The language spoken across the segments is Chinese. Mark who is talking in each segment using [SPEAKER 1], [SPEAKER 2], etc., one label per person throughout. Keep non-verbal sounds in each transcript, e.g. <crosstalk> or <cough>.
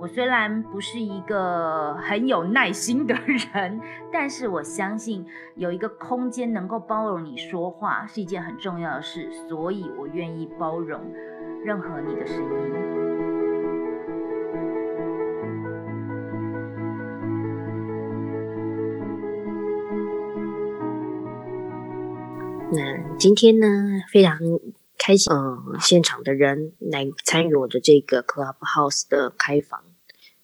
[SPEAKER 1] 我虽然不是一个很有耐心的人，但是我相信有一个空间能够包容你说话是一件很重要的事，所以我愿意包容任何你的声音。
[SPEAKER 2] 那今天呢，非常开心，嗯，现场的人来参与我的这个 Clubhouse 的开房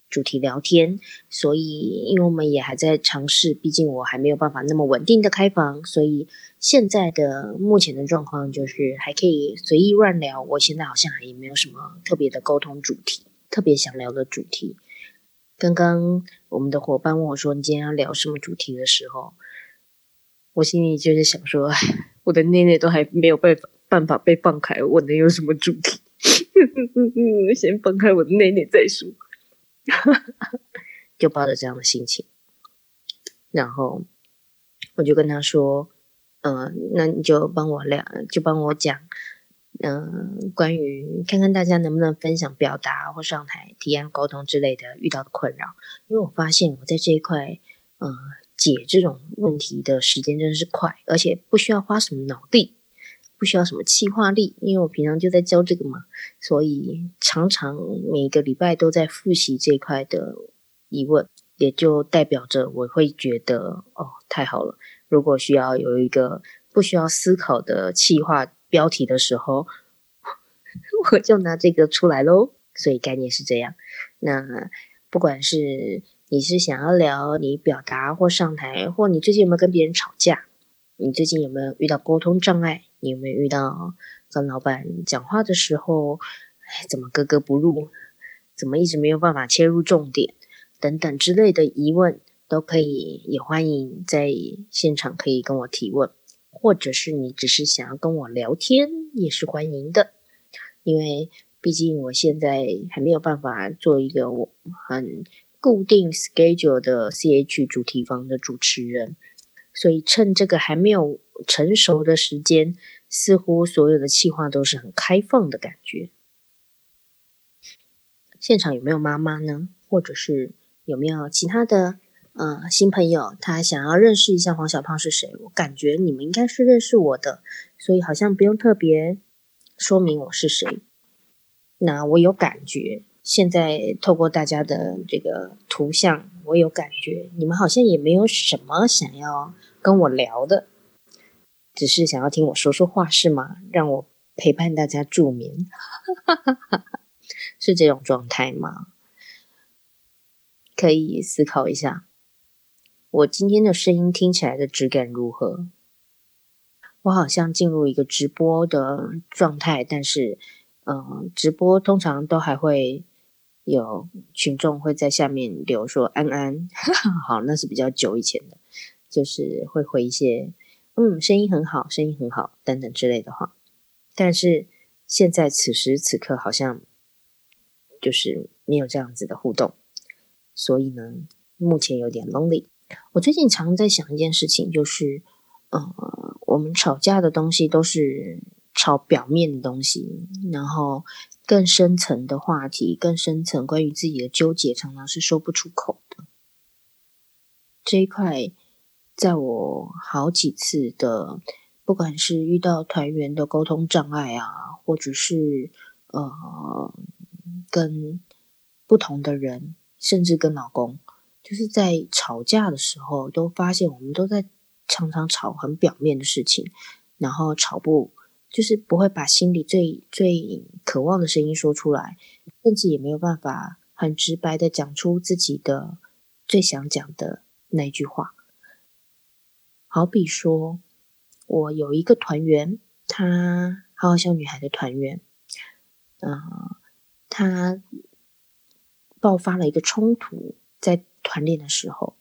[SPEAKER 2] 主题聊天。所以，因为我们也还在尝试，毕竟我还没有办法那么稳定的开房，所以现在的目前的状况就是还可以随意乱聊。我现在好像也没有什么特别的沟通主题，特别想聊的主题。刚刚我们的伙伴问我说：“你今天要聊什么主题？”的时候，我心里就是想说。我的内内都还没有办法办法被放开，我能有什么主题？<laughs> 先放开我的内内再说。<laughs> 就抱着这样的心情，然后我就跟他说：“嗯，那你就帮我聊，就帮我讲，嗯，关于看看大家能不能分享表达或上台提案沟通之类的遇到的困扰，因为我发现我在这一块，嗯。”解这种问题的时间真的是快，而且不需要花什么脑力，不需要什么气化力，因为我平常就在教这个嘛，所以常常每个礼拜都在复习这块的疑问，也就代表着我会觉得哦，太好了。如果需要有一个不需要思考的气化标题的时候，<laughs> 我就拿这个出来喽。所以概念是这样。那不管是。你是想要聊你表达或上台，或你最近有没有跟别人吵架？你最近有没有遇到沟通障碍？你有没有遇到跟老板讲话的时候，哎，怎么格格不入？怎么一直没有办法切入重点？等等之类的疑问，都可以，也欢迎在现场可以跟我提问，或者是你只是想要跟我聊天，也是欢迎的。因为毕竟我现在还没有办法做一个我很。固定 schedule 的 CH 主题房的主持人，所以趁这个还没有成熟的时间，似乎所有的计划都是很开放的感觉。现场有没有妈妈呢？或者是有没有其他的呃新朋友，他想要认识一下黄小胖是谁？我感觉你们应该是认识我的，所以好像不用特别说明我是谁。那我有感觉。现在透过大家的这个图像，我有感觉，你们好像也没有什么想要跟我聊的，只是想要听我说说话，是吗？让我陪伴大家助眠，<laughs> 是这种状态吗？可以思考一下，我今天的声音听起来的质感如何？我好像进入一个直播的状态，但是，嗯，直播通常都还会。有群众会在下面留说“安安 <laughs> ”，好，那是比较久以前的，就是会回一些“嗯，声音很好，声音很好”等等之类的话。但是现在此时此刻好像就是没有这样子的互动，所以呢，目前有点 lonely。我最近常在想一件事情，就是呃，我们吵架的东西都是吵表面的东西，然后。更深层的话题，更深层关于自己的纠结，常常是说不出口的。这一块，在我好几次的，不管是遇到团员的沟通障碍啊，或者是呃，跟不同的人，甚至跟老公，就是在吵架的时候，都发现我们都在常常吵很表面的事情，然后吵不。就是不会把心里最最渴望的声音说出来，甚至也没有办法很直白的讲出自己的最想讲的那句话。好比说，我有一个团员，他好好笑女孩的团员，嗯，他爆发了一个冲突，在团练的时候，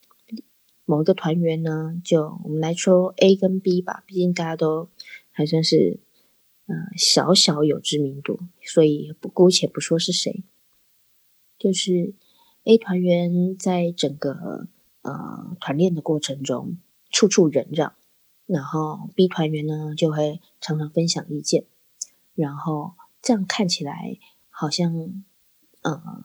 [SPEAKER 2] 某一个团员呢，就我们来说 A 跟 B 吧，毕竟大家都还算是呃小小有知名度，所以不姑且不说是谁，就是 A 团员在整个呃团练的过程中处处忍让，然后 B 团员呢就会常常分享意见，然后这样看起来好像呃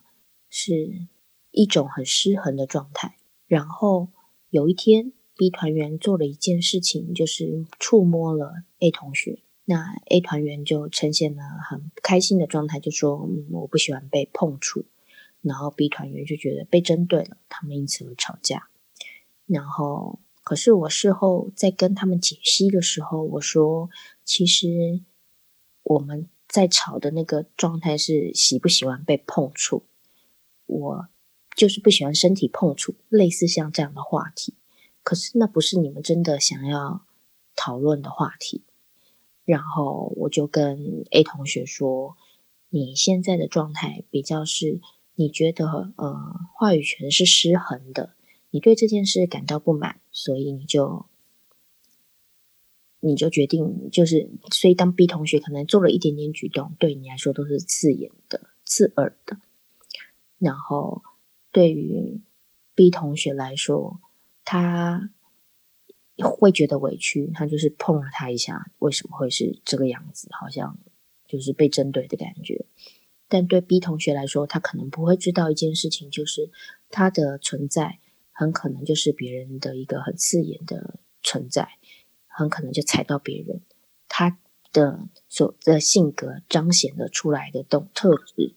[SPEAKER 2] 是一种很失衡的状态，然后。有一天，B 团员做了一件事情，就是触摸了 A 同学。那 A 团员就呈现了很开心的状态，就说：“嗯，我不喜欢被碰触。”然后 B 团员就觉得被针对了，他们因此而吵架。然后，可是我事后在跟他们解析的时候，我说：“其实我们在吵的那个状态是喜不喜欢被碰触。”我。就是不喜欢身体碰触，类似像这样的话题。可是那不是你们真的想要讨论的话题。然后我就跟 A 同学说：“你现在的状态比较是，你觉得呃话语权是失衡的，你对这件事感到不满，所以你就你就决定就是，所以当 B 同学可能做了一点点举动，对你来说都是刺眼的、刺耳的，然后。”对于 B 同学来说，他会觉得委屈，他就是碰了他一下，为什么会是这个样子？好像就是被针对的感觉。但对 B 同学来说，他可能不会知道一件事情，就是他的存在很可能就是别人的一个很刺眼的存在，很可能就踩到别人。他的所的性格彰显的出来的动特质。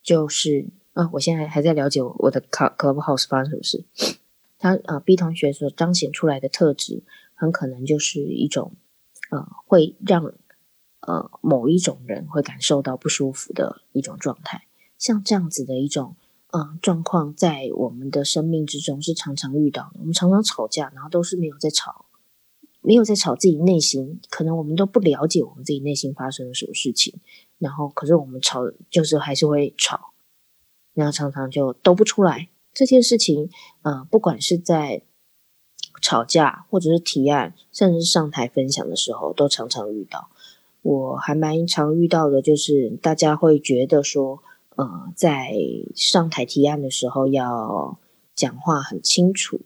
[SPEAKER 2] 就是啊，我现在还在了解我的 Clubhouse 发生什么事。他啊，B 同学所彰显出来的特质，很可能就是一种呃，会让呃某一种人会感受到不舒服的一种状态。像这样子的一种呃状况，在我们的生命之中是常常遇到的。我们常常吵架，然后都是没有在吵，没有在吵自己内心，可能我们都不了解我们自己内心发生了什么事情。然后，可是我们吵，就是还是会吵，然后常常就都不出来。这件事情，呃，不管是在吵架，或者是提案，甚至是上台分享的时候，都常常遇到。我还蛮常遇到的，就是大家会觉得说，呃，在上台提案的时候，要讲话很清楚，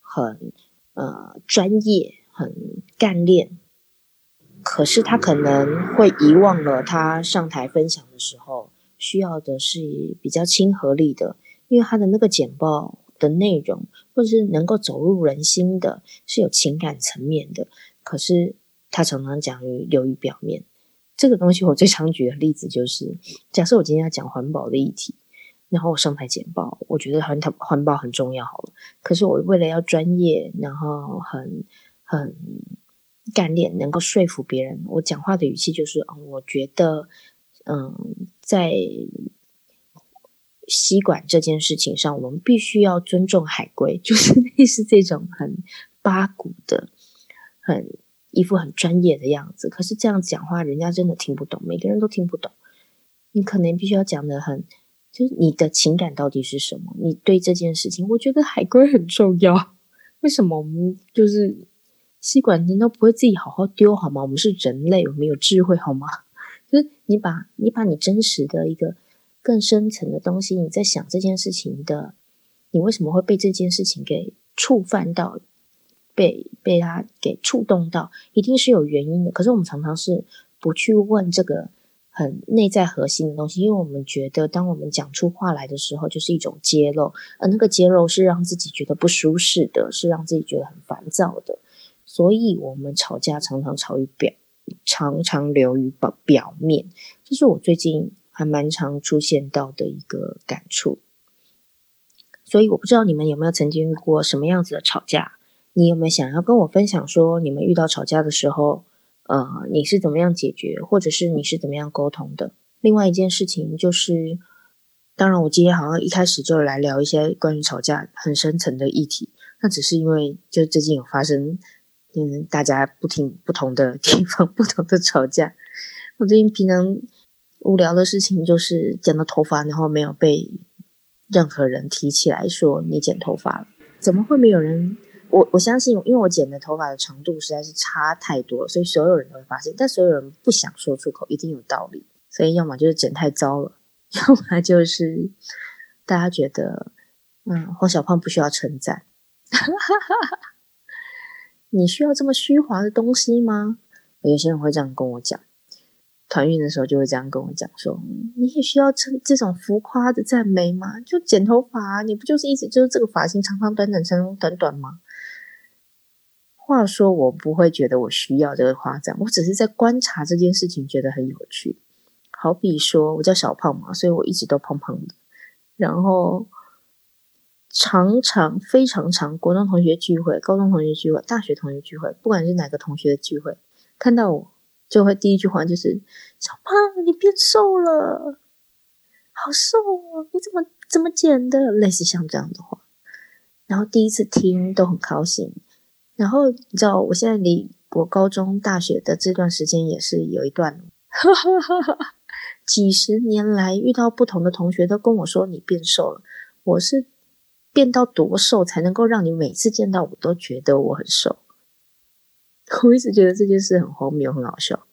[SPEAKER 2] 很呃专业，很干练。可是他可能会遗忘了，他上台分享的时候需要的是比较亲和力的，因为他的那个简报的内容，或者是能够走入人心的，是有情感层面的。可是他常常讲于流于表面，这个东西我最常举的例子就是，假设我今天要讲环保的议题，然后我上台简报，我觉得环环环保很重要，好了，可是我为了要专业，然后很很。干练能够说服别人，我讲话的语气就是，嗯，我觉得，嗯，在吸管这件事情上，我们必须要尊重海龟，<laughs> 就是类似这种很八股的、很一副很专业的样子。可是这样讲话，人家真的听不懂，每个人都听不懂。你可能必须要讲的很，就是你的情感到底是什么？你对这件事情，我觉得海龟很重要。为什么我们就是？吸管难道不会自己好好丢好吗？我们是人类，我们有智慧好吗？就是你把你把你真实的一个更深层的东西，你在想这件事情的，你为什么会被这件事情给触犯到，被被他给触动到，一定是有原因的。可是我们常常是不去问这个很内在核心的东西，因为我们觉得当我们讲出话来的时候，就是一种揭露，而那个揭露是让自己觉得不舒适的，是让自己觉得很烦躁的。所以，我们吵架常常吵于表，常常流于表表面，这是我最近还蛮常出现到的一个感触。所以，我不知道你们有没有曾经遇过什么样子的吵架？你有没有想要跟我分享说，你们遇到吵架的时候，呃，你是怎么样解决，或者是你是怎么样沟通的？另外一件事情就是，当然，我今天好像一开始就来聊一些关于吵架很深层的议题，那只是因为就最近有发生。嗯，大家不听不同的 <laughs> 地方，不同的吵架。我最近平常无聊的事情就是剪了头发，然后没有被任何人提起来说你剪头发了，怎么会没有人？我我相信，因为我剪的头发的长度实在是差太多，所以所有人都会发现，但所有人不想说出口，一定有道理。所以要么就是剪太糟了，要么就是大家觉得，嗯，黄小胖不需要称赞。<laughs> 你需要这么虚华的东西吗？有些人会这样跟我讲。团运的时候就会这样跟我讲说：“你也需要这这种浮夸的赞美吗？就剪头发，你不就是一直就是这个发型长长短短长长短短吗？”话说我不会觉得我需要这个夸赞，我只是在观察这件事情，觉得很有趣。好比说我叫小胖嘛，所以我一直都胖胖的，然后常常非常常，国中同学聚会、高中同学聚会、大学同学聚会，不管是哪个同学的聚会，看到我。就会第一句话就是“小胖，你变瘦了，好瘦哦！你怎么怎么减的？”类似像这样的话，然后第一次听都很高兴。然后你知道，我现在离我高中、大学的这段时间也是有一段，几十年来遇到不同的同学都跟我说你变瘦了。我是变到多瘦才能够让你每次见到我都觉得我很瘦？<laughs> 我一直觉得这件事很荒谬，很好笑。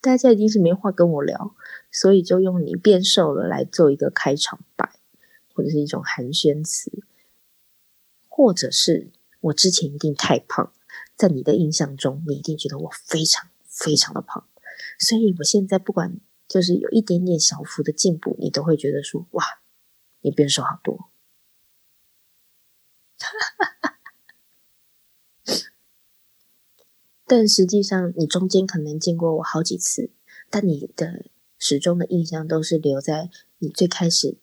[SPEAKER 2] 大家一定是没话跟我聊，所以就用你变瘦了来做一个开场白，或者是一种寒暄词，或者是我之前一定太胖，在你的印象中，你一定觉得我非常非常的胖，所以我现在不管就是有一点点小幅的进步，你都会觉得说哇，你变瘦好多。<laughs> 但实际上，你中间可能见过我好几次，但你的始终的印象都是留在你最开始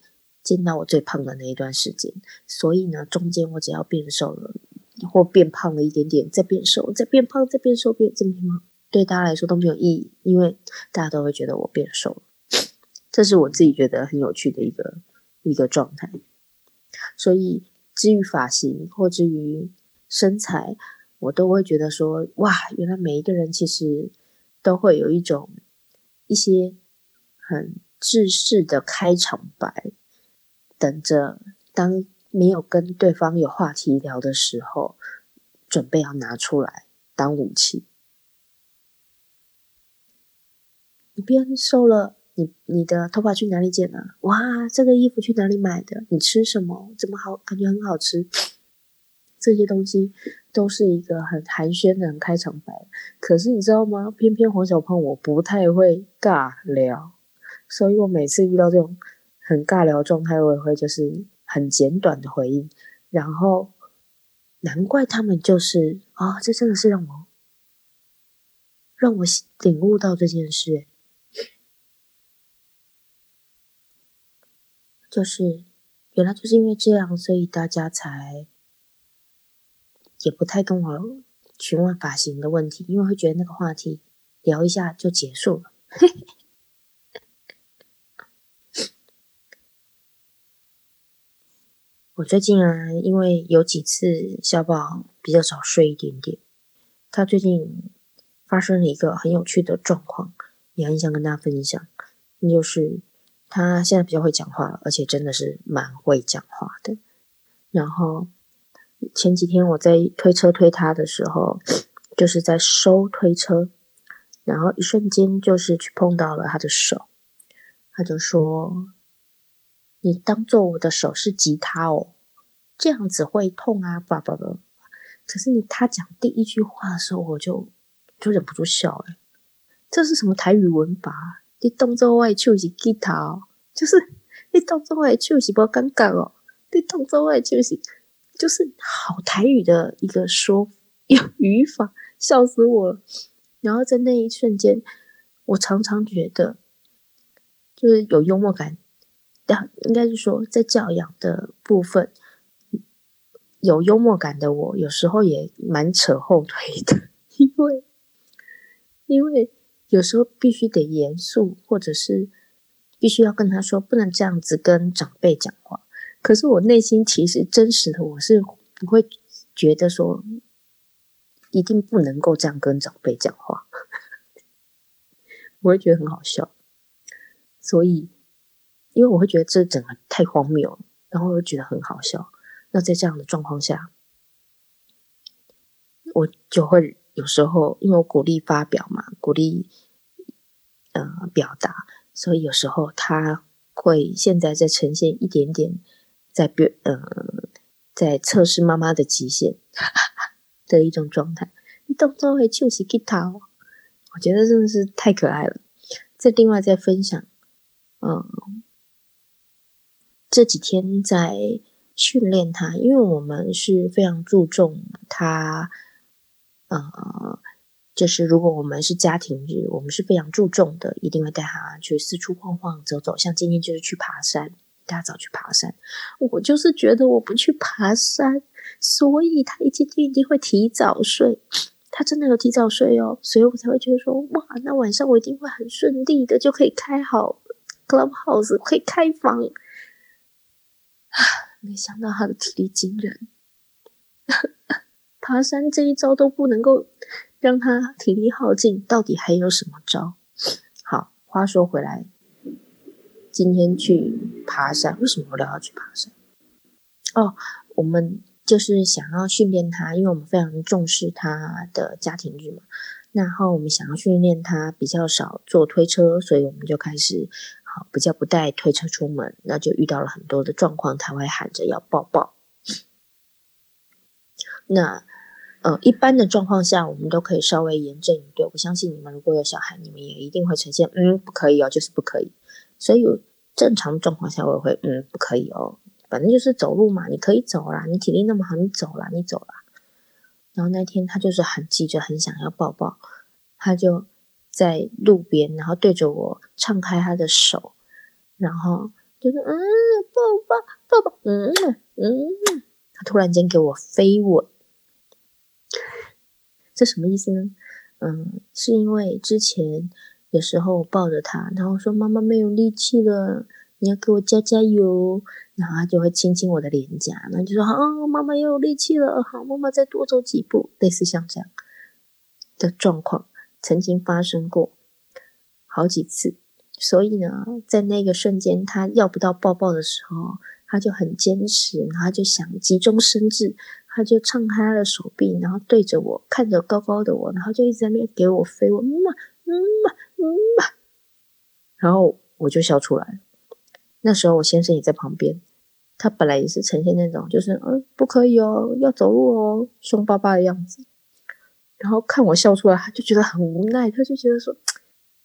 [SPEAKER 2] 见到我最胖的那一段时间。所以呢，中间我只要变瘦了，或变胖了一点点，再变瘦，再变胖，再变瘦，变这么胖，对大家来说都没有意义，因为大家都会觉得我变瘦了。<sniffs> 这是我自己觉得很有趣的一个一个状态。所以，至于发型，或至于身材。我都会觉得说，哇，原来每一个人其实都会有一种一些很自式的开场白，等着当没有跟对方有话题聊的时候，准备要拿出来当武器。你变瘦了，你你的头发去哪里剪的？哇，这个衣服去哪里买的？你吃什么？怎么好？感觉很好吃。这些东西都是一个很寒暄的开场白，可是你知道吗？偏偏黄小胖我不太会尬聊，所以我每次遇到这种很尬聊状态，我也会就是很简短的回应。然后难怪他们就是啊，这真的是让我让我领悟到这件事，就是原来就是因为这样，所以大家才。也不太跟我询问发型的问题，因为会觉得那个话题聊一下就结束了。我最近啊，因为有几次小宝比较早睡一点点，他最近发生了一个很有趣的状况，也很想跟大家分享，那就是他现在比较会讲话，而且真的是蛮会讲话的，然后。前几天我在推车推他的时候，就是在收推车，然后一瞬间就是去碰到了他的手，他就说：“你当做我的手是吉他哦，这样子会痛啊！”叭叭叭。可是你他讲第一句话的时候，我就就忍不住笑了，这是什么台语文法？你当做我的手是吉他哦，就是你当做我的手是不尴尬哦，你当做我的手是。就是好台语的一个说有语法，笑死我了。然后在那一瞬间，我常常觉得，就是有幽默感，但应该是说在教养的部分有幽默感的我，有时候也蛮扯后腿的，因为因为有时候必须得严肃，或者是必须要跟他说，不能这样子跟长辈讲话。可是我内心其实真实的我是不会觉得说一定不能够这样跟长辈讲话，<laughs> 我会觉得很好笑。所以，因为我会觉得这整个太荒谬，然后我就觉得很好笑。那在这样的状况下，我就会有时候因为我鼓励发表嘛，鼓励呃表达，所以有时候他会现在在呈现一点点在表呃在测试妈妈的极限的一种状态。你动作会就是 g 他，我觉得真的是太可爱了。再另外再分享，嗯，这几天在训练他，因为我们是非常注重他，呃，就是如果我们是家庭日，我们是非常注重的，一定会带他去四处晃晃、走走。像今天就是去爬山，一大早去爬山，我就是觉得我不去爬山，所以他一今天一定会提早睡。他真的有提早睡哦，所以我才会觉得说，哇，那晚上我一定会很顺利的，就可以开好 clubhouse，可以开房。没想到他的体力惊人，<laughs> 爬山这一招都不能够让他体力耗尽，到底还有什么招？好，话说回来，今天去爬山，为什么我都要去爬山？哦，我们。就是想要训练他，因为我们非常重视他的家庭日嘛。然后我们想要训练他比较少坐推车，所以我们就开始好比较不带推车出门。那就遇到了很多的状况，他会喊着要抱抱。那呃，一般的状况下，我们都可以稍微严正以对。我相信你们如果有小孩，你们也一定会呈现嗯不可以哦，就是不可以。所以正常状况下，我也会嗯不可以哦。反正就是走路嘛，你可以走啦，你体力那么好，你走啦，你走啦。然后那天他就是很急着，很想要抱抱，他就在路边，然后对着我敞开他的手，然后就是嗯，抱抱抱抱，嗯嗯，他突然间给我飞吻，这什么意思呢？嗯，是因为之前有时候我抱着他，然后说妈妈没有力气了。你要给我加加油，然后他就会亲亲我的脸颊，然后就说：“啊，妈妈又有力气了，好，妈妈再多走几步。”类似像这样的状况曾经发生过好几次，所以呢，在那个瞬间，他要不到抱抱的时候，他就很坚持，然后就想急中生智，他就敞开他的手臂，然后对着我，看着高高的我，然后就一直在那边给我飞，我嗯嘛嗯嘛嗯嘛，然后我就笑出来。那时候我先生也在旁边，他本来也是呈现那种就是嗯不可以哦，要走路哦，凶巴巴的样子。然后看我笑出来，他就觉得很无奈，他就觉得说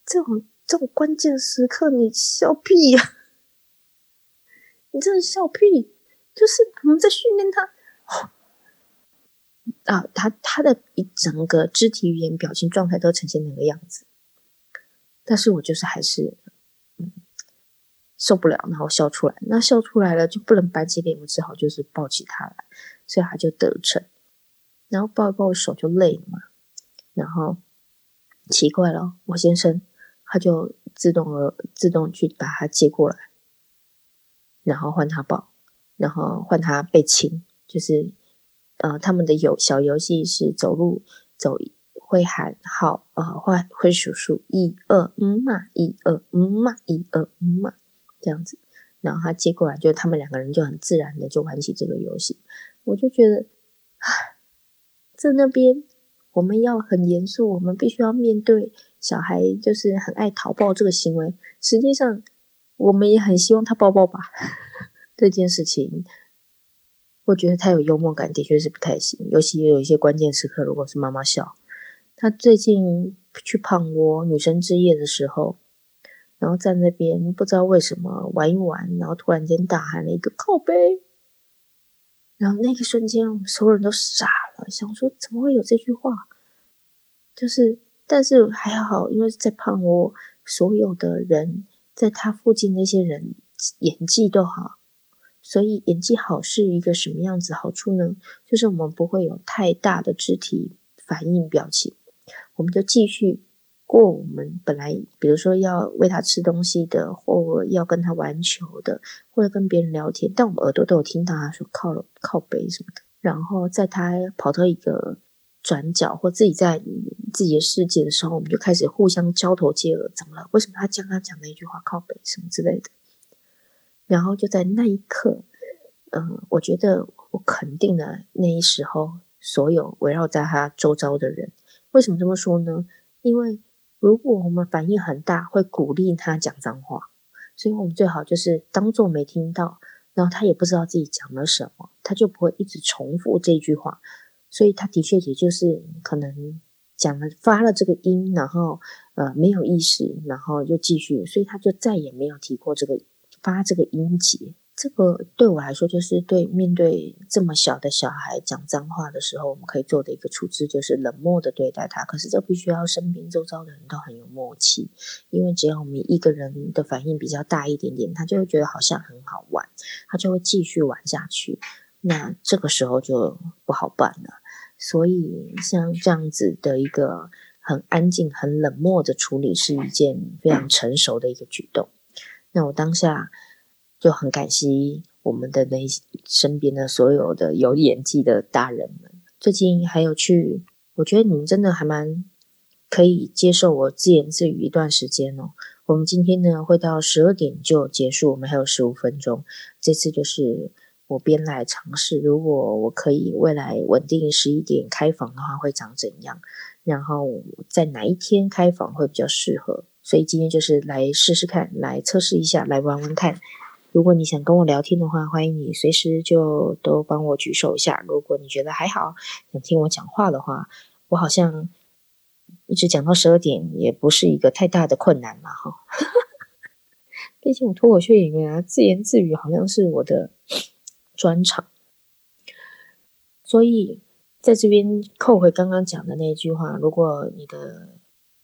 [SPEAKER 2] 这种这种关键时刻你笑屁呀，<laughs> 你真的笑屁，就是我们在训练他啊，他他的一整个肢体语言、表情状态都呈现那个样子，但是我就是还是。受不了，然后笑出来。那笑出来了就不能板起脸，我只好就是抱起他来，所以他就得逞。然后抱一抱手就累了嘛。然后奇怪了，我先生他就自动而自动去把他接过来，然后换他抱，然后换他被亲。就是呃，他们的游小游戏是走路走会喊号，呃，会会数数一二嗯嘛，一二嗯嘛，一二嗯嘛。这样子，然后他接过来，就他们两个人就很自然的就玩起这个游戏。我就觉得，在那边我们要很严肃，我们必须要面对小孩就是很爱讨抱这个行为。实际上，我们也很希望他抱抱吧。<laughs> 这件事情，我觉得他有幽默感，的确是不太行。尤其有一些关键时刻，如果是妈妈笑，他最近去胖窝女生之夜的时候。然后在那边不知道为什么玩一玩，然后突然间大喊了一个靠背，然后那个瞬间我们所有人都傻想说怎么会有这句话？就是，但是还好，因为在胖窝，所有的人在他附近那些人演技都好，所以演技好是一个什么样子好处呢？就是我们不会有太大的肢体反应表情，我们就继续。过我们本来，比如说要喂他吃东西的，或要跟他玩球的，或者跟别人聊天，但我们耳朵都有听到他说靠靠背什么的。然后在他跑到一个转角或自己在自己的世界的时候，我们就开始互相交头接耳，怎么了？为什么他将他讲那一句话靠背什么之类的？然后就在那一刻，嗯，我觉得我肯定了那一时候所有围绕在他周遭的人。为什么这么说呢？因为如果我们反应很大，会鼓励他讲脏话，所以我们最好就是当做没听到，然后他也不知道自己讲了什么，他就不会一直重复这句话。所以他的确也就是可能讲了发了这个音，然后呃没有意识，然后又继续，所以他就再也没有提过这个发这个音节。这个对我来说，就是对面对这么小的小孩讲脏话的时候，我们可以做的一个处置，就是冷漠的对待他。可是这必须要身边周遭的人都很有默契，因为只要我们一个人的反应比较大一点点，他就会觉得好像很好玩，他就会继续玩下去。那这个时候就不好办了。所以像这样子的一个很安静、很冷漠的处理，是一件非常成熟的一个举动。那我当下。就很感激我们的那身边的所有的有演技的大人们。最近还有去，我觉得你们真的还蛮可以接受我自言自语一段时间哦。我们今天呢会到十二点就结束，我们还有十五分钟。这次就是我边来尝试，如果我可以未来稳定十一点开房的话，会长怎样？然后在哪一天开房会比较适合？所以今天就是来试试看，来测试一下，来玩玩看。如果你想跟我聊天的话，欢迎你随时就都帮我举手一下。如果你觉得还好，想听我讲话的话，我好像一直讲到十二点也不是一个太大的困难嘛，哈。<laughs> 毕竟我脱口秀演员啊，自言自语好像是我的专场，所以在这边扣回刚刚讲的那句话，如果你的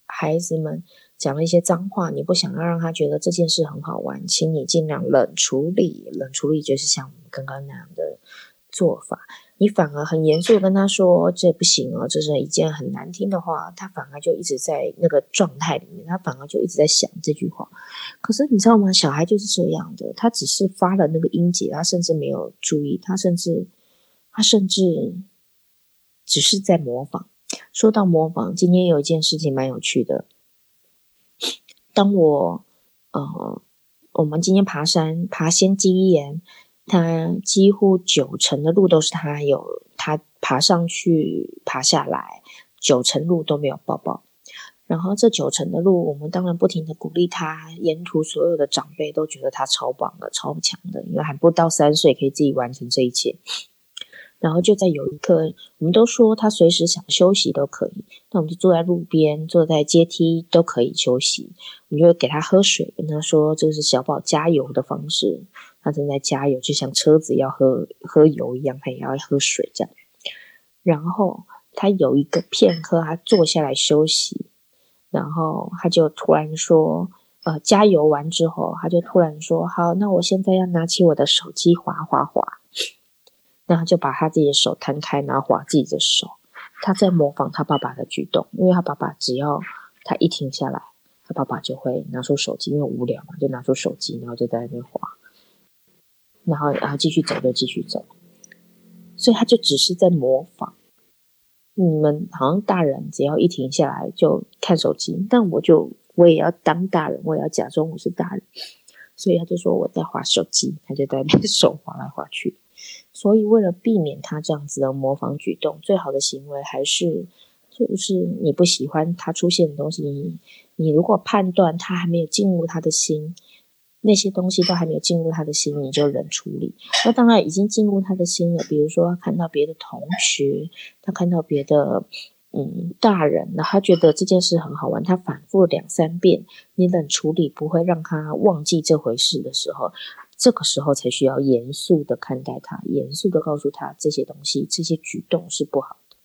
[SPEAKER 2] 孩子们。讲了一些脏话，你不想要让他觉得这件事很好玩，请你尽量冷处理。冷处理就是像我们刚刚那样的做法，你反而很严肃跟他说这不行哦，这是一件很难听的话，他反而就一直在那个状态里面，他反而就一直在想这句话。可是你知道吗？小孩就是这样的，他只是发了那个音节，他甚至没有注意，他甚至他甚至只是在模仿。说到模仿，今天有一件事情蛮有趣的。当我呃，我们今天爬山爬仙基岩，他几乎九成的路都是他有他爬上去爬下来，九成路都没有抱抱。然后这九成的路，我们当然不停的鼓励他，沿途所有的长辈都觉得他超棒的、超强的，因为还不到三岁可以自己完成这一切。然后就在有一刻，我们都说他随时想休息都可以，那我们就坐在路边，坐在阶梯都可以休息。我们就给他喝水，跟他说这是小宝加油的方式，他正在加油，就像车子要喝喝油一样，他也要喝水这样。然后他有一个片刻，他坐下来休息，然后他就突然说：“呃，加油完之后，他就突然说，好，那我现在要拿起我的手机滑滑滑。”然后就把他自己的手摊开，然后划自己的手。他在模仿他爸爸的举动，因为他爸爸只要他一停下来，他爸爸就会拿出手机，因为无聊嘛，就拿出手机，然后就在那边划。然后，然后继续走就继续走。所以他就只是在模仿。你们好像大人只要一停下来就看手机，但我就我也要当大人，我也要假装我是大人。所以他就说我在划手机，他就在那边 <laughs> 手划来划去。所以，为了避免他这样子的模仿举动，最好的行为还是，就是你不喜欢他出现的东西，你你如果判断他还没有进入他的心，那些东西都还没有进入他的心，你就冷处理。那当然已经进入他的心了，比如说看到别的同学，他看到别的嗯大人，那他觉得这件事很好玩，他反复两三遍，你冷处理不会让他忘记这回事的时候。这个时候才需要严肃的看待他，严肃的告诉他这些东西、这些举动是不好的。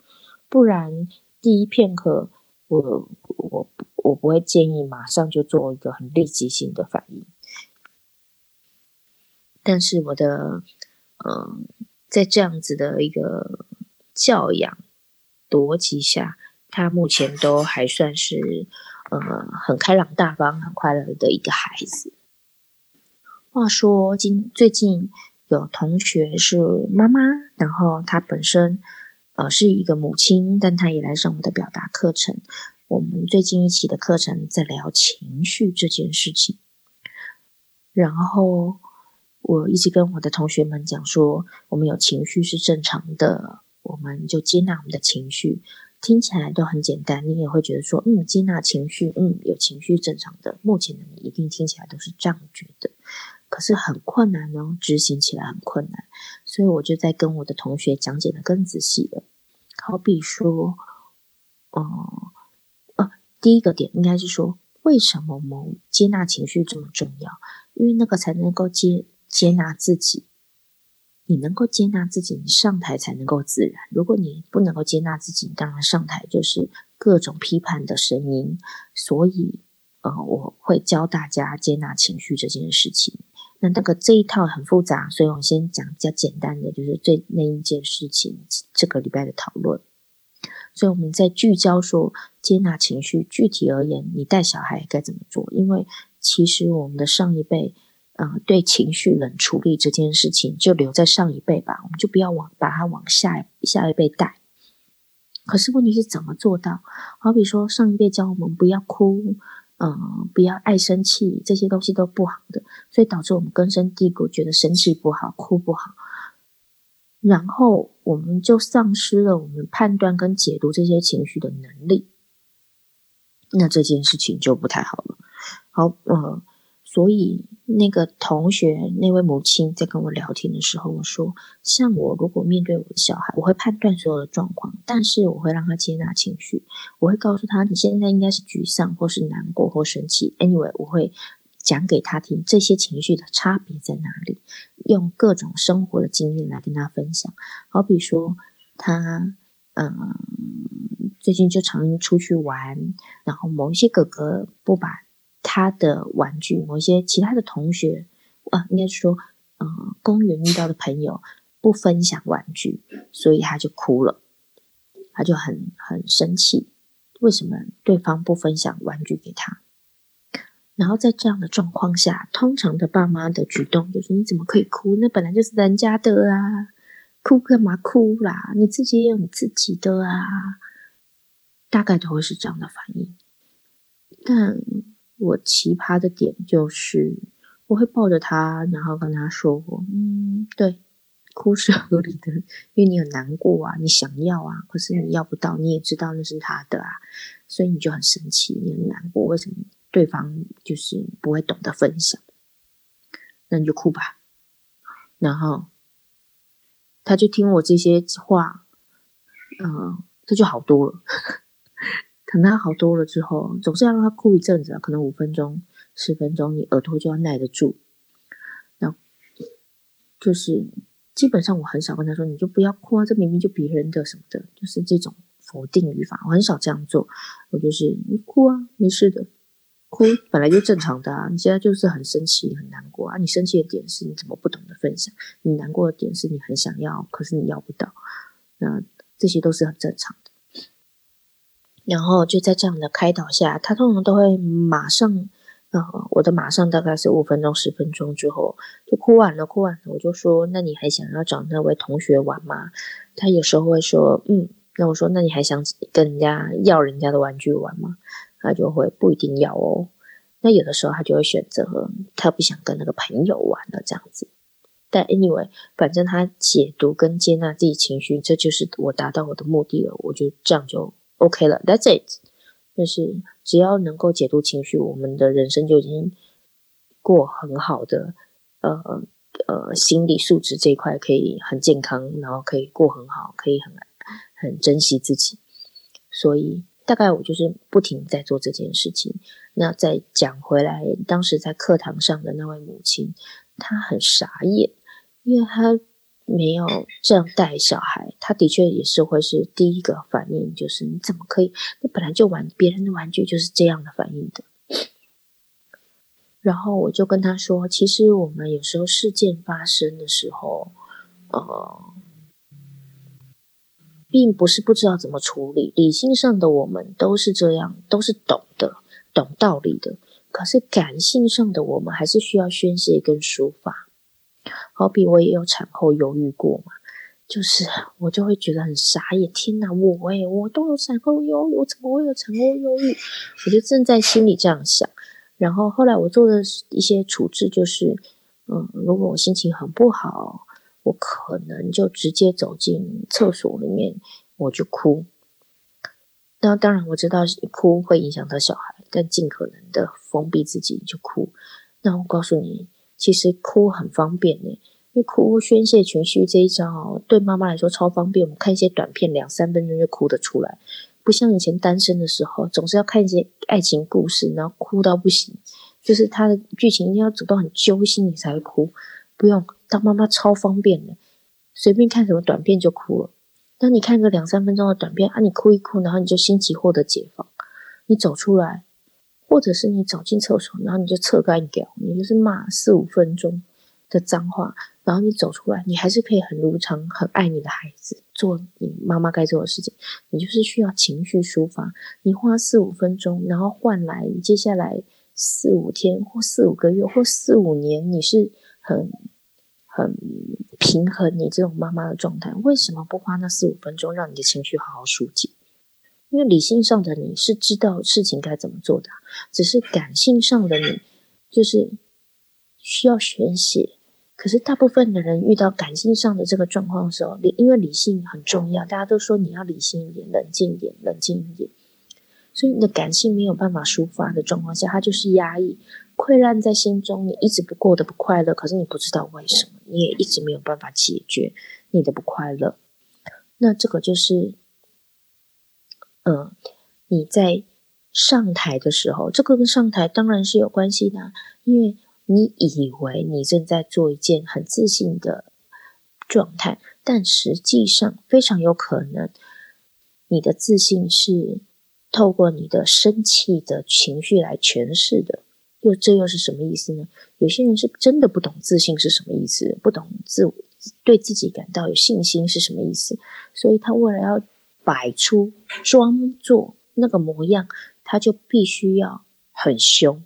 [SPEAKER 2] 不然，第一片刻，我我我不会建议马上就做一个很立即性的反应。但是我的，嗯，在这样子的一个教养逻辑下，他目前都还算是，呃，很开朗大方、很快乐的一个孩子。话说，今最近有同学是妈妈，然后她本身呃是一个母亲，但她也来上我的表达课程。我们最近一期的课程在聊情绪这件事情，然后我一直跟我的同学们讲说，我们有情绪是正常的，我们就接纳我们的情绪。听起来都很简单，你也会觉得说，嗯，接纳情绪，嗯，有情绪正常的。目前的你一定听起来都是这样觉得，可是很困难哦，执行起来很困难。所以我就在跟我的同学讲解的更仔细了。好比说，哦，呃，第一个点应该是说，为什么我们接纳情绪这么重要？因为那个才能够接接纳自己。你能够接纳自己，你上台才能够自然。如果你不能够接纳自己，你当然上台就是各种批判的声音。所以，呃，我会教大家接纳情绪这件事情。那那个这一套很复杂，所以我先讲比较简单的，就是最那一件事情。这个礼拜的讨论，所以我们在聚焦说接纳情绪。具体而言，你带小孩该怎么做？因为其实我们的上一辈。嗯，对情绪冷处理这件事情，就留在上一辈吧，我们就不要往把它往下下一辈带。可是问题是怎么做到？好比说上一辈教我们不要哭，嗯，不要爱生气，这些东西都不好的，所以导致我们根深蒂固觉得生气不好，哭不好，然后我们就丧失了我们判断跟解读这些情绪的能力。那这件事情就不太好了。好，呃。所以，那个同学那位母亲在跟我聊天的时候，我说：像我如果面对我的小孩，我会判断所有的状况，但是我会让他接纳情绪，我会告诉他你现在应该是沮丧，或是难过，或生气。Anyway，我会讲给他听这些情绪的差别在哪里，用各种生活的经验来跟他分享。好比说，他嗯最近就常出去玩，然后某一些哥哥不把。他的玩具，某一些其他的同学，啊，应该是说，嗯，公园遇到的朋友不分享玩具，所以他就哭了，他就很很生气，为什么对方不分享玩具给他？然后在这样的状况下，通常的爸妈的举动就是：你怎么可以哭？那本来就是人家的啊，哭干嘛哭啦？你自己也有你自己的啊，大概都会是这样的反应，但。我奇葩的点就是，我会抱着他，然后跟他说：“嗯，对，哭是合理的，因为你很难过啊，你想要啊，可是你要不到，你也知道那是他的啊，所以你就很生气，你很难过，为什么对方就是不会懂得分享？那你就哭吧。”然后他就听我这些话，嗯，这就好多了。等他好多了之后，总是要让他哭一阵子，可能五分钟、十分钟，你耳朵就要耐得住。然后就是基本上我很少跟他说，你就不要哭啊，这明明就别人的什么的，就是这种否定语法，我很少这样做。我就是你哭啊，没事的，哭本来就正常的啊。你现在就是很生气、很难过啊。你生气的点是你怎么不懂得分享？你难过的点是你很想要，可是你要不到。那这些都是很正常的。然后就在这样的开导下，他通常都会马上，呃，我的马上大概是五分钟、十分钟之后就哭完了，哭完了，我就说，那你还想要找那位同学玩吗？他有时候会说，嗯，那我说，那你还想跟人家要人家的玩具玩吗？他就会不一定要哦。那有的时候他就会选择，他不想跟那个朋友玩了这样子。但 anyway，反正他解读跟接纳自己情绪，这就是我达到我的目的了。我就这样就。OK 了，That's it，就是只要能够解读情绪，我们的人生就已经过很好的，呃呃，心理素质这一块可以很健康，然后可以过很好，可以很很珍惜自己。所以大概我就是不停在做这件事情。那再讲回来，当时在课堂上的那位母亲，她很傻眼，因为她。没有这样带小孩，他的确也是会是第一个反应，就是你怎么可以？那本来就玩别人的玩具就是这样的反应的。然后我就跟他说，其实我们有时候事件发生的时候，呃，并不是不知道怎么处理，理性上的我们都是这样，都是懂的，懂道理的。可是感性上的我们还是需要宣泄跟抒发。好比我也有产后忧郁过嘛，就是我就会觉得很傻眼，天哪，我诶，我都有产后忧郁，我怎么会有产后忧郁？我就正在心里这样想，然后后来我做的一些处置就是，嗯，如果我心情很不好，我可能就直接走进厕所里面，我就哭。那当然我知道哭会影响到小孩，但尽可能的封闭自己就哭。那我告诉你，其实哭很方便呢。因为哭宣泄情绪这一招，对妈妈来说超方便。我们看一些短片，两三分钟就哭得出来，不像以前单身的时候，总是要看一些爱情故事，然后哭到不行。就是它的剧情一定要走到很揪心，你才会哭。不用当妈妈超方便的，随便看什么短片就哭了。当你看个两三分钟的短片啊，你哭一哭，然后你就心情获得解放，你走出来，或者是你走进厕所，然后你就侧干掉，你就是骂四五分钟的脏话，然后你走出来，你还是可以很如常、很爱你的孩子，做你妈妈该做的事情。你就是需要情绪抒发，你花四五分钟，然后换来接下来四五天或四五个月或四五年，你是很。很平衡你这种妈妈的状态，为什么不花那四五分钟让你的情绪好好疏解？因为理性上的你是知道事情该怎么做的，只是感性上的你就是需要宣泄。可是大部分的人遇到感性上的这个状况的时候，理因为理性很重要，大家都说你要理性一点、冷静一点、冷静一点，所以你的感性没有办法抒发的状况下，它就是压抑。溃烂在心中，你一直不过得不快乐，可是你不知道为什么，你也一直没有办法解决你的不快乐。那这个就是，嗯，你在上台的时候，这个跟上台当然是有关系的，因为你以为你正在做一件很自信的状态，但实际上非常有可能，你的自信是透过你的生气的情绪来诠释的。又这又是什么意思呢？有些人是真的不懂自信是什么意思，不懂自我对自己感到有信心是什么意思，所以他为了要摆出装作那个模样，他就必须要很凶，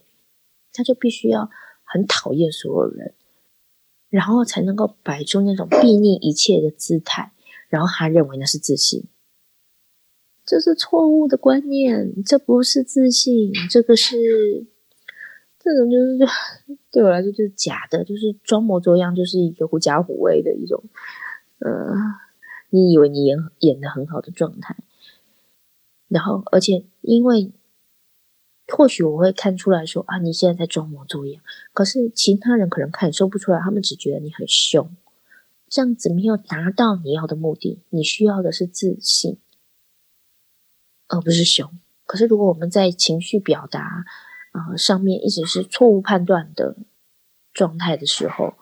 [SPEAKER 2] 他就必须要很讨厌所有人，然后才能够摆出那种睥睨一切的姿态，然后他认为那是自信，这是错误的观念，这不是自信，这个是。这种就是对我来说就是假的，就是装模作样，就是一个狐假虎威的一种，呃，你以为你演演的很好的状态，然后而且因为或许我会看出来说啊，你现在在装模作样，可是其他人可能感受不出来，他们只觉得你很凶，这样子没有达到你要的目的，你需要的是自信，而不是凶。可是如果我们在情绪表达，啊，上面一直是错误判断的状态的时候，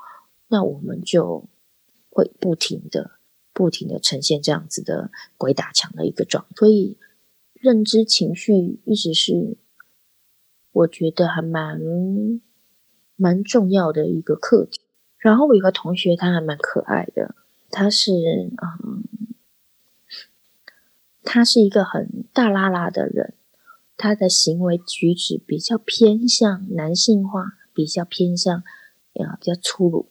[SPEAKER 2] 那我们就会不停的、不停的呈现这样子的鬼打墙的一个状。所以，认知情绪一直是我觉得还蛮蛮重要的一个课题。然后我有个同学，他还蛮可爱的，他是嗯，他是一个很大拉拉的人。他的行为举止比较偏向男性化，比较偏向啊，比较粗鲁，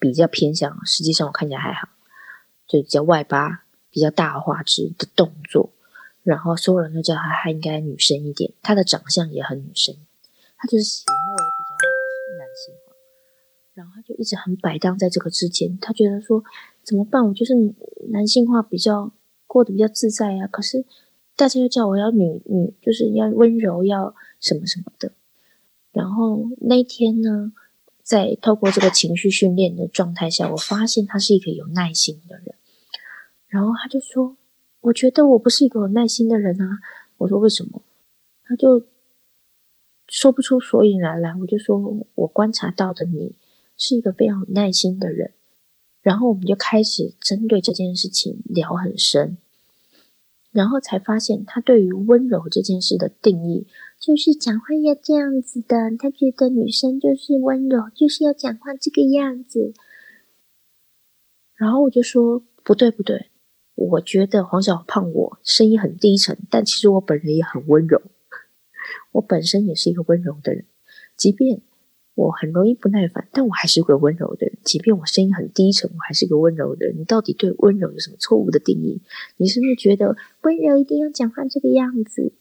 [SPEAKER 2] 比较偏向。实际上我看起来还好，就比较外八，比较大画质的动作。然后所有人都叫他，他应该女生一点。他的长相也很女生，他就是行为比较男性化。然后他就一直很摆荡在这个之间。他觉得说怎么办？我就是男性化比较过得比较自在呀。可是。大家又叫我要女女，就是要温柔，要什么什么的。然后那天呢，在透过这个情绪训练的状态下，我发现他是一个有耐心的人。然后他就说：“我觉得我不是一个有耐心的人啊。”我说：“为什么？”他就说不出所以然来。我就说：“我观察到的你是一个非常有耐心的人。”然后我们就开始针对这件事情聊很深。然后才发现，他对于温柔这件事的定义，就是讲话要这样子的。他觉得女生就是温柔，就是要讲话这个样子。然后我就说，不对不对，我觉得黄小胖我声音很低沉，但其实我本人也很温柔。我本身也是一个温柔的人，即便。我很容易不耐烦，但我还是个温柔的人。即便我声音很低沉，我还是个温柔的人。你到底对温柔有什么错误的定义？你是不是觉得温柔一定要讲话这个样子？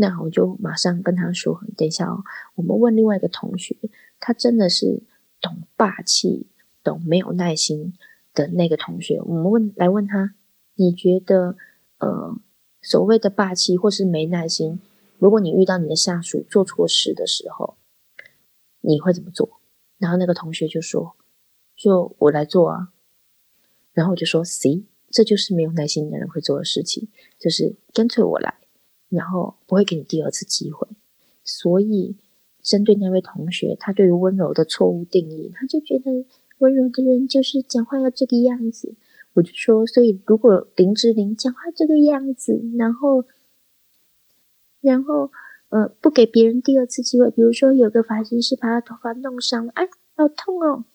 [SPEAKER 2] 那我就马上跟他说：等一下哦，我们问另外一个同学，他真的是懂霸气、懂没有耐心的那个同学，我们问来问他，你觉得呃所谓的霸气或是没耐心，如果你遇到你的下属做错事的时候，你会怎么做？然后那个同学就说：“就我来做啊。”然后我就说行这就是没有耐心的人会做的事情，就是干脆我来，然后不会给你第二次机会。”所以，针对那位同学，他对于温柔的错误定义，他就觉得温柔的人就是讲话要这个样子。我就说：“所以，如果林志玲讲话这个样子，然后，然后。”呃，不给别人第二次机会。比如说，有个发型师把他头发弄伤了，哎，好痛哦，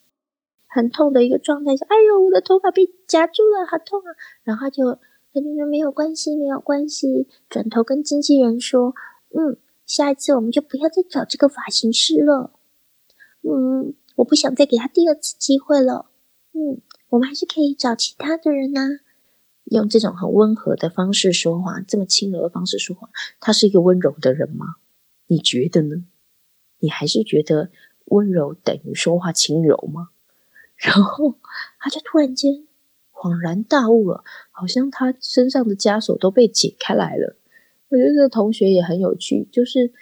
[SPEAKER 2] 很痛的一个状态下，哎呦，我的头发被夹住了，好痛啊！然后他就他就说没有关系，没有关系，转头跟经纪人说，嗯，下一次我们就不要再找这个发型师了，嗯，我不想再给他第二次机会了，嗯，我们还是可以找其他的人呐。用这种很温和的方式说话，这么轻柔的方式说话，他是一个温柔的人吗？你觉得呢？你还是觉得温柔等于说话轻柔吗？然后他就突然间恍然大悟了，好像他身上的枷锁都被解开来了。我觉得这个同学也很有趣，就是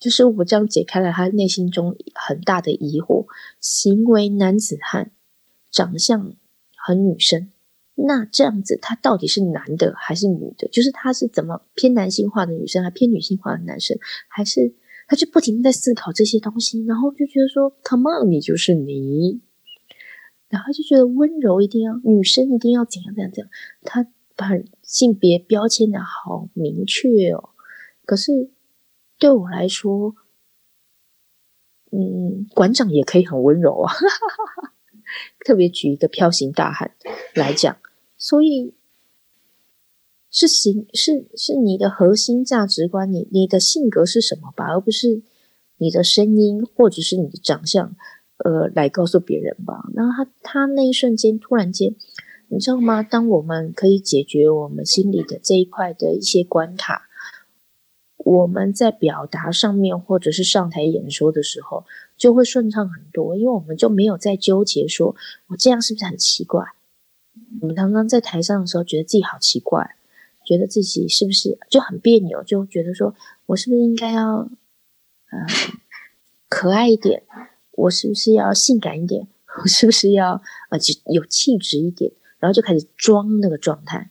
[SPEAKER 2] 就是我这样解开了他内心中很大的疑惑：行为男子汉，长相很女生。那这样子，他到底是男的还是女的？就是他是怎么偏男性化的女生，还偏女性化的男生，还是他就不停在思考这些东西，然后就觉得说，Come on，你就是你，然后就觉得温柔一定要女生一定要怎样怎样怎样，他把性别标签的好明确哦。可是对我来说，嗯，馆长也可以很温柔啊，<laughs> 特别举一个彪形大汉来讲。所以是行是是你的核心价值观，你你的性格是什么吧，而不是你的声音或者是你的长相，呃，来告诉别人吧。然后他他那一瞬间突然间，你知道吗？当我们可以解决我们心里的这一块的一些关卡，我们在表达上面或者是上台演说的时候，就会顺畅很多，因为我们就没有在纠结说我这样是不是很奇怪。我们刚刚在台上的时候，觉得自己好奇怪，觉得自己是不是就很别扭，就觉得说我是不是应该要，呃，可爱一点？我是不是要性感一点？我是不是要呃有气质一点？然后就开始装那个状态，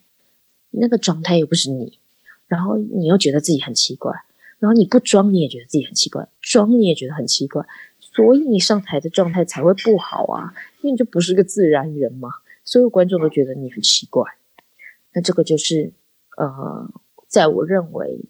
[SPEAKER 2] 那个状态又不是你，然后你又觉得自己很奇怪，然后你不装你也觉得自己很奇怪，装你也觉得很奇怪，所以你上台的状态才会不好啊，因为你就不是个自然人嘛。所有观众都觉得你很奇怪，那这个就是呃，在我认为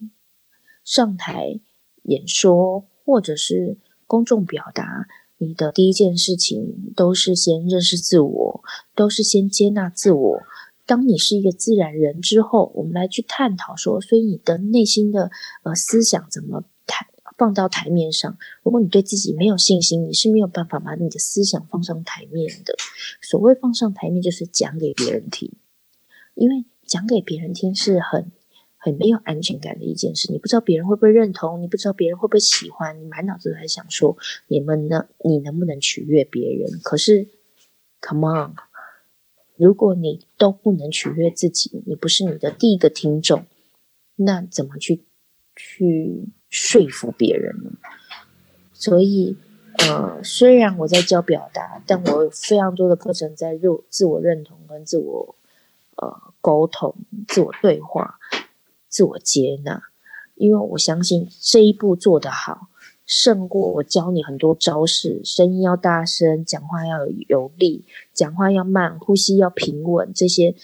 [SPEAKER 2] 上台演说或者是公众表达，你的第一件事情都是先认识自我，都是先接纳自我。当你是一个自然人之后，我们来去探讨说，所以你的内心的呃思想怎么台？放到台面上，如果你对自己没有信心，你是没有办法把你的思想放上台面的。所谓放上台面，就是讲给别人听，因为讲给别人听是很很没有安全感的一件事。你不知道别人会不会认同，你不知道别人会不会喜欢，你满脑子都在想说你们呢，你能不能取悦别人？可是，Come on，如果你都不能取悦自己，你不是你的第一个听众，那怎么去去？说服别人呢，所以呃，虽然我在教表达，但我有非常多的课程在入自我认同跟自我呃沟通、自我对话、自我接纳，因为我相信这一步做得好，胜过我教你很多招式，声音要大声，讲话要有力，讲话要慢，呼吸要平稳，这些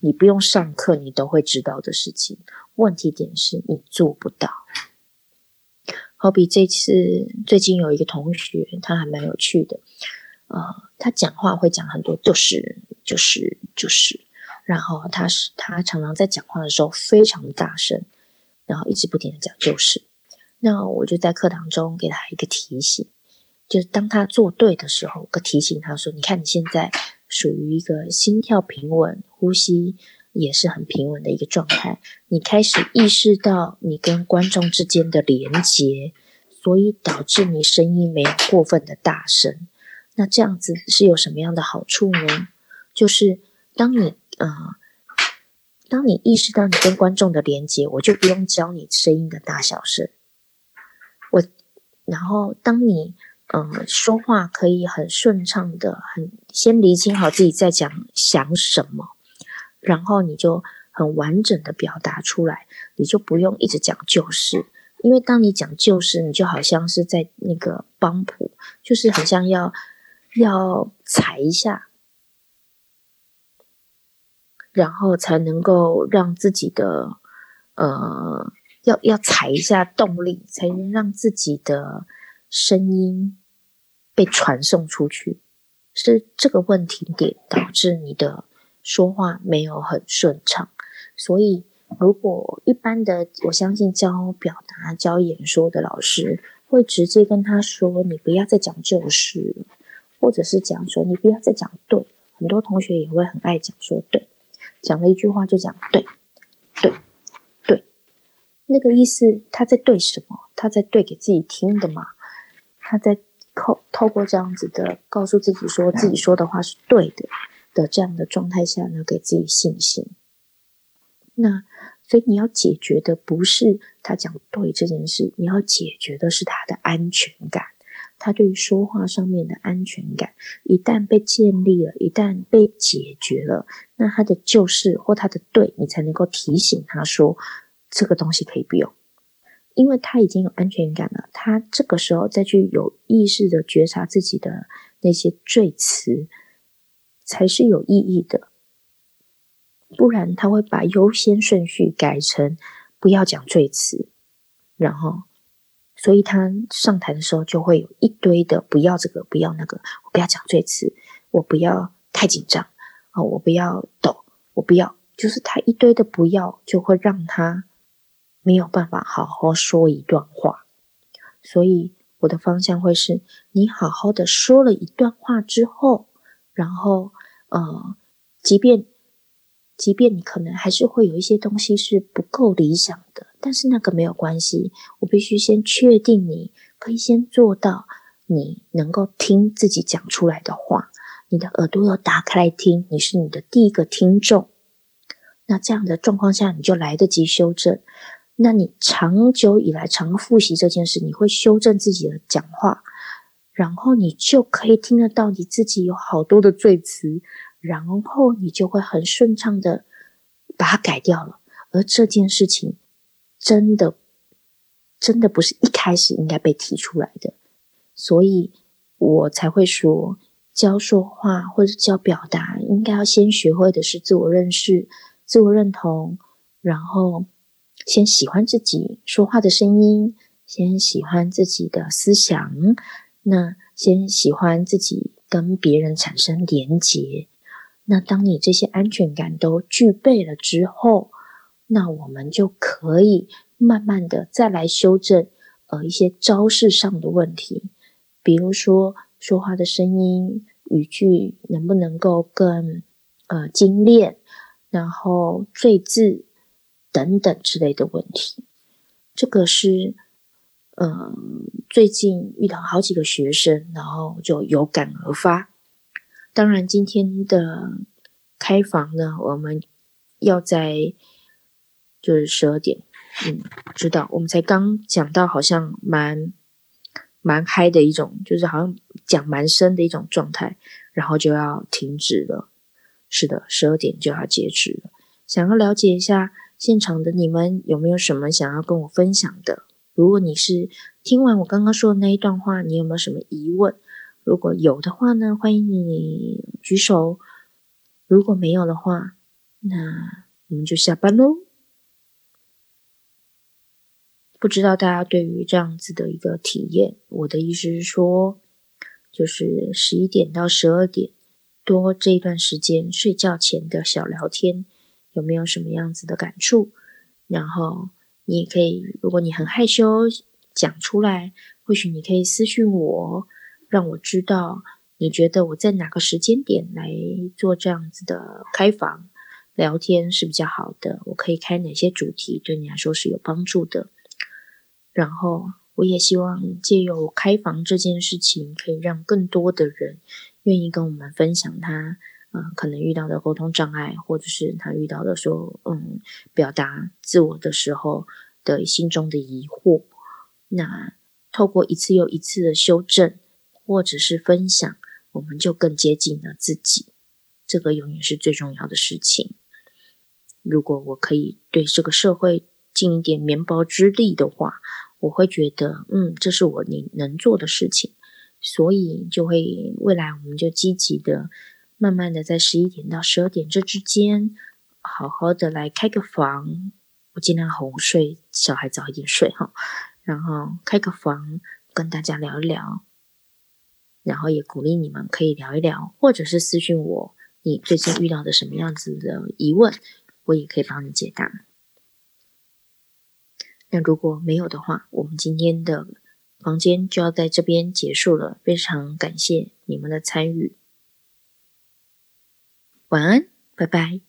[SPEAKER 2] 你不用上课你都会知道的事情。问题点是你做不到。好比这次最近有一个同学，他还蛮有趣的，呃，他讲话会讲很多，就是就是就是，然后他是他常常在讲话的时候非常大声，然后一直不停的讲就是，那我就在课堂中给他一个提醒，就是当他做对的时候，我提醒他说，你看你现在属于一个心跳平稳，呼吸。也是很平稳的一个状态。你开始意识到你跟观众之间的连接，所以导致你声音没有过分的大声。那这样子是有什么样的好处呢？就是当你呃，当你意识到你跟观众的连接，我就不用教你声音的大小声。我，然后当你呃说话可以很顺畅的，很先理清好自己在讲想什么，然后你就很完整的表达出来，你就不用一直讲旧事。因为当你讲旧事，你就好像是在那个帮谱，就是很像要要踩一下，然后才能够让自己的呃，要要踩一下动力，才能让自己的声音被传送出去。是这个问题点导致你的说话没有很顺畅，所以。如果一般的，我相信教表达、教演说的老师会直接跟他说：“你不要再讲旧事了，或者是讲说你不要再讲对。”很多同学也会很爱讲说“对”，讲了一句话就讲“对，对，对”，那个意思他在对什么？他在对给自己听的嘛？他在透透过这样子的告诉自己说自己说的话是对的的这样的状态下呢，给自己信心。那所以你要解决的不是他讲对这件事，你要解决的是他的安全感。他对于说话上面的安全感一旦被建立了，一旦被解决了，那他的旧事或他的对你才能够提醒他说这个东西可以不用，因为他已经有安全感了。他这个时候再去有意识的觉察自己的那些罪词，才是有意义的。不然他会把优先顺序改成不要讲罪词，然后，所以他上台的时候就会有一堆的不要这个不要那个，我不要讲赘词，我不要太紧张啊，我不要抖，我不要，就是他一堆的不要，就会让他没有办法好好说一段话。所以我的方向会是你好好的说了一段话之后，然后呃，即便。即便你可能还是会有一些东西是不够理想的，但是那个没有关系。我必须先确定你可以先做到，你能够听自己讲出来的话，你的耳朵要打开来听，你是你的第一个听众。那这样的状况下，你就来得及修正。那你长久以来常复习这件事，你会修正自己的讲话，然后你就可以听得到你自己有好多的罪词。然后你就会很顺畅的把它改掉了，而这件事情真的真的不是一开始应该被提出来的，所以我才会说教说话或者教表达，应该要先学会的是自我认识、自我认同，然后先喜欢自己说话的声音，先喜欢自己的思想，那先喜欢自己跟别人产生连结。那当你这些安全感都具备了之后，那我们就可以慢慢的再来修正呃一些招式上的问题，比如说说话的声音、语句能不能够更呃精炼，然后赘字等等之类的问题。这个是嗯最近遇到好几个学生，然后就有感而发。当然，今天的开房呢，我们要在就是十二点，嗯，知道我们才刚讲到，好像蛮蛮嗨的一种，就是好像讲蛮深的一种状态，然后就要停止了。是的，十二点就要截止了。想要了解一下现场的你们有没有什么想要跟我分享的？如果你是听完我刚刚说的那一段话，你有没有什么疑问？如果有的话呢，欢迎你举手；如果没有的话，那我们就下班喽。不知道大家对于这样子的一个体验，我的意思是说，就是十一点到十二点多这一段时间睡觉前的小聊天，有没有什么样子的感触？然后你也可以，如果你很害羞讲出来，或许你可以私信我。让我知道你觉得我在哪个时间点来做这样子的开房聊天是比较好的，我可以开哪些主题对你来说是有帮助的。然后我也希望借由开房这件事情，可以让更多的人愿意跟我们分享他，嗯，可能遇到的沟通障碍，或者是他遇到的说，嗯，表达自我的时候的心中的疑惑。那透过一次又一次的修正，或者是分享，我们就更接近了自己。这个永远是最重要的事情。如果我可以对这个社会尽一点绵薄之力的话，我会觉得，嗯，这是我你能做的事情，所以就会未来我们就积极的，慢慢的在十一点到十二点这之间，好好的来开个房，我尽量哄睡，小孩早一点睡哈，然后开个房跟大家聊一聊，然后也鼓励你们可以聊一聊，或者是私信我，你最近遇到的什么样子的疑问，我也可以帮你解答。那如果没有的话，我们今天的房间就要在这边结束了。非常感谢你们的参与，晚安，拜拜。